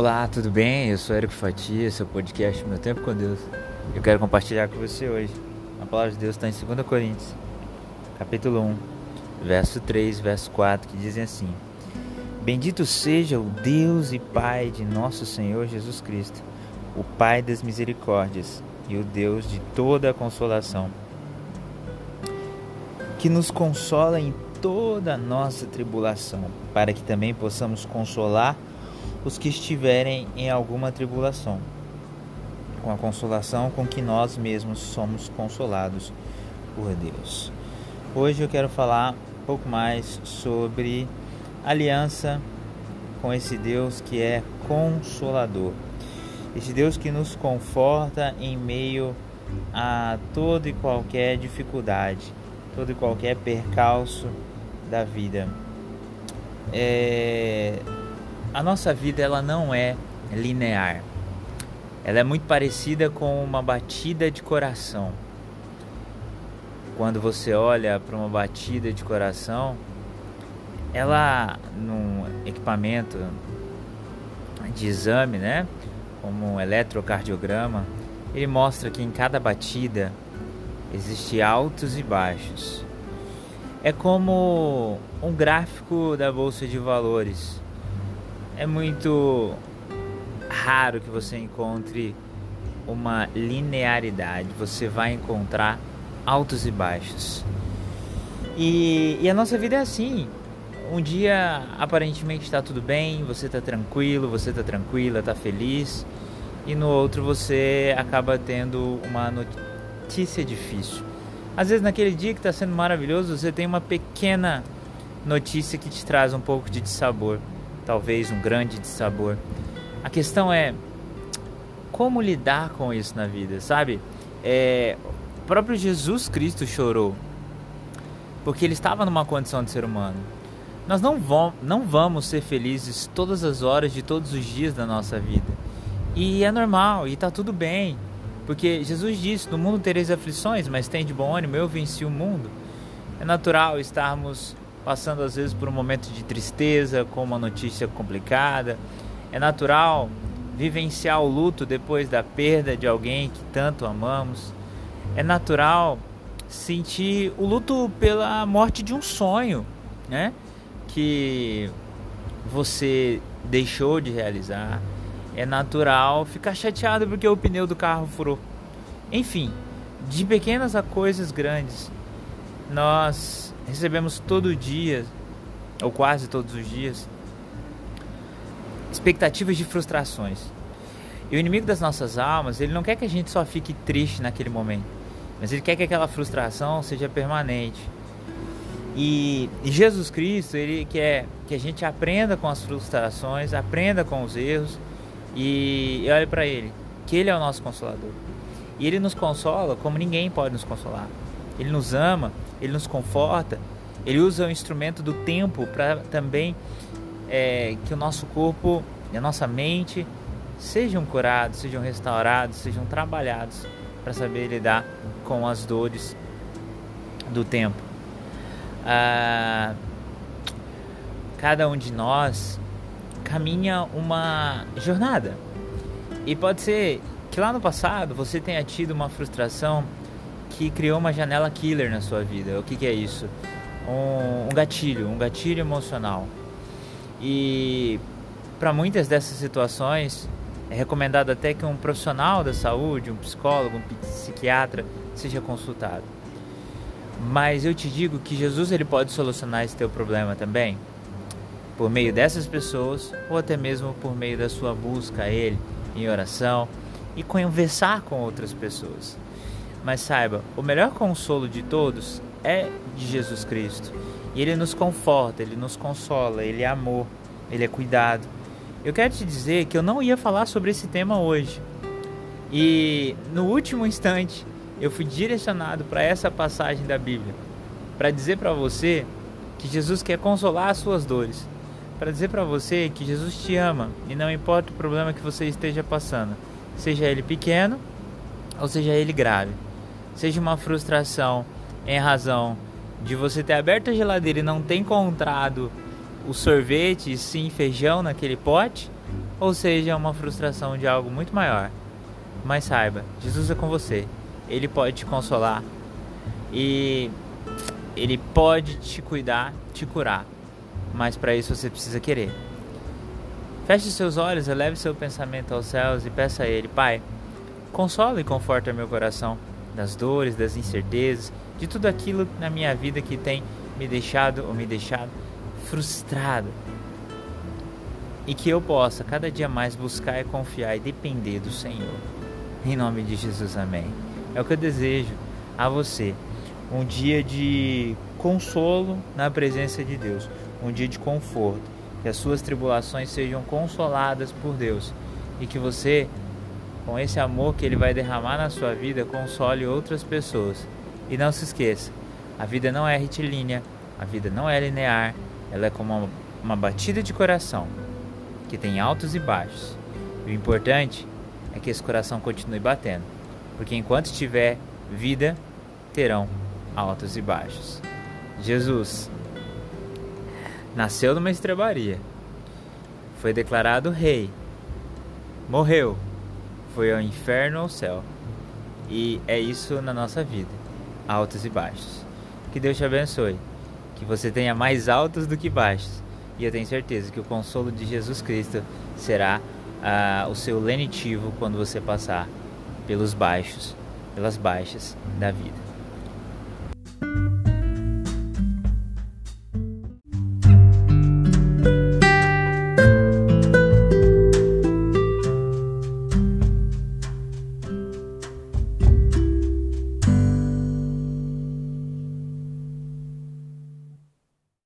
Olá, tudo bem? Eu sou Érico Fatia, seu podcast Meu Tempo com Deus. Eu quero compartilhar com você hoje. A palavra de Deus está em 2 Coríntios, capítulo 1, verso 3, verso 4, que dizem assim: Bendito seja o Deus e Pai de nosso Senhor Jesus Cristo, o Pai das misericórdias e o Deus de toda a consolação, que nos consola em toda a nossa tribulação, para que também possamos consolar os que estiverem em alguma tribulação, com a consolação com que nós mesmos somos consolados por Deus. Hoje eu quero falar um pouco mais sobre aliança com esse Deus que é consolador. Esse Deus que nos conforta em meio a toda e qualquer dificuldade, todo e qualquer percalço da vida. É, a nossa vida ela não é linear. Ela é muito parecida com uma batida de coração. Quando você olha para uma batida de coração, ela num equipamento de exame, né, como um eletrocardiograma, ele mostra que em cada batida existe altos e baixos. É como um gráfico da bolsa de valores é muito raro que você encontre uma linearidade. Você vai encontrar altos e baixos. E, e a nossa vida é assim. Um dia aparentemente está tudo bem, você está tranquilo, você está tranquila, está feliz, e no outro você acaba tendo uma notícia difícil. Às vezes naquele dia que está sendo maravilhoso, você tem uma pequena notícia que te traz um pouco de dissabor talvez um grande dissabor. A questão é como lidar com isso na vida, sabe? É, o próprio Jesus Cristo chorou porque ele estava numa condição de ser humano. Nós não, vamos, não vamos ser felizes todas as horas de todos os dias da nossa vida. E é normal, e está tudo bem. Porque Jesus disse: No mundo tereis aflições, mas tem de bom ânimo, eu venci o mundo. É natural estarmos passando às vezes por um momento de tristeza, com uma notícia complicada. É natural vivenciar o luto depois da perda de alguém que tanto amamos. É natural sentir o luto pela morte de um sonho, né? Que você deixou de realizar. É natural ficar chateado porque o pneu do carro furou. Enfim, de pequenas a coisas grandes, nós recebemos todo dia, ou quase todos os dias, expectativas de frustrações. E o inimigo das nossas almas, ele não quer que a gente só fique triste naquele momento, mas ele quer que aquela frustração seja permanente. E, e Jesus Cristo, ele quer que a gente aprenda com as frustrações, aprenda com os erros e, e olhe para ele, que ele é o nosso consolador. E ele nos consola como ninguém pode nos consolar. Ele nos ama, ele nos conforta, ele usa o instrumento do tempo para também é, que o nosso corpo e a nossa mente sejam curados, sejam restaurados, sejam trabalhados para saber lidar com as dores do tempo. Ah, cada um de nós caminha uma jornada e pode ser que lá no passado você tenha tido uma frustração que criou uma janela killer na sua vida. O que, que é isso? Um, um gatilho, um gatilho emocional. E para muitas dessas situações é recomendado até que um profissional da saúde, um psicólogo, um psiquiatra, seja consultado. Mas eu te digo que Jesus ele pode solucionar esse teu problema também, por meio dessas pessoas ou até mesmo por meio da sua busca a Ele em oração e conversar com outras pessoas. Mas saiba, o melhor consolo de todos é de Jesus Cristo. E ele nos conforta, ele nos consola, ele é amor, ele é cuidado. Eu quero te dizer que eu não ia falar sobre esse tema hoje. E no último instante, eu fui direcionado para essa passagem da Bíblia, para dizer para você que Jesus quer consolar as suas dores, para dizer para você que Jesus te ama e não importa o problema que você esteja passando, seja ele pequeno ou seja ele grave seja uma frustração em razão de você ter aberto a geladeira e não ter encontrado o sorvete, sim feijão naquele pote, ou seja uma frustração de algo muito maior. Mas saiba, Jesus é com você. Ele pode te consolar e ele pode te cuidar, te curar. Mas para isso você precisa querer. Feche seus olhos, eleve seu pensamento aos céus e peça a Ele, Pai, consola e conforta meu coração das dores, das incertezas, de tudo aquilo na minha vida que tem me deixado ou me deixado frustrado. E que eu possa cada dia mais buscar e confiar e depender do Senhor. Em nome de Jesus, amém. É o que eu desejo a você. Um dia de consolo na presença de Deus, um dia de conforto, que as suas tribulações sejam consoladas por Deus e que você, com esse amor que Ele vai derramar na sua vida, console outras pessoas. E não se esqueça, a vida não é retilínea, a vida não é linear, ela é como uma, uma batida de coração que tem altos e baixos. E o importante é que esse coração continue batendo, porque enquanto tiver vida, terão altos e baixos. Jesus nasceu numa estrebaria, foi declarado rei, morreu, foi ao inferno ou ao céu, e é isso na nossa vida, altos e baixos. Que Deus te abençoe, que você tenha mais altos do que baixos, e eu tenho certeza que o consolo de Jesus Cristo será ah, o seu lenitivo quando você passar pelos baixos, pelas baixas da vida.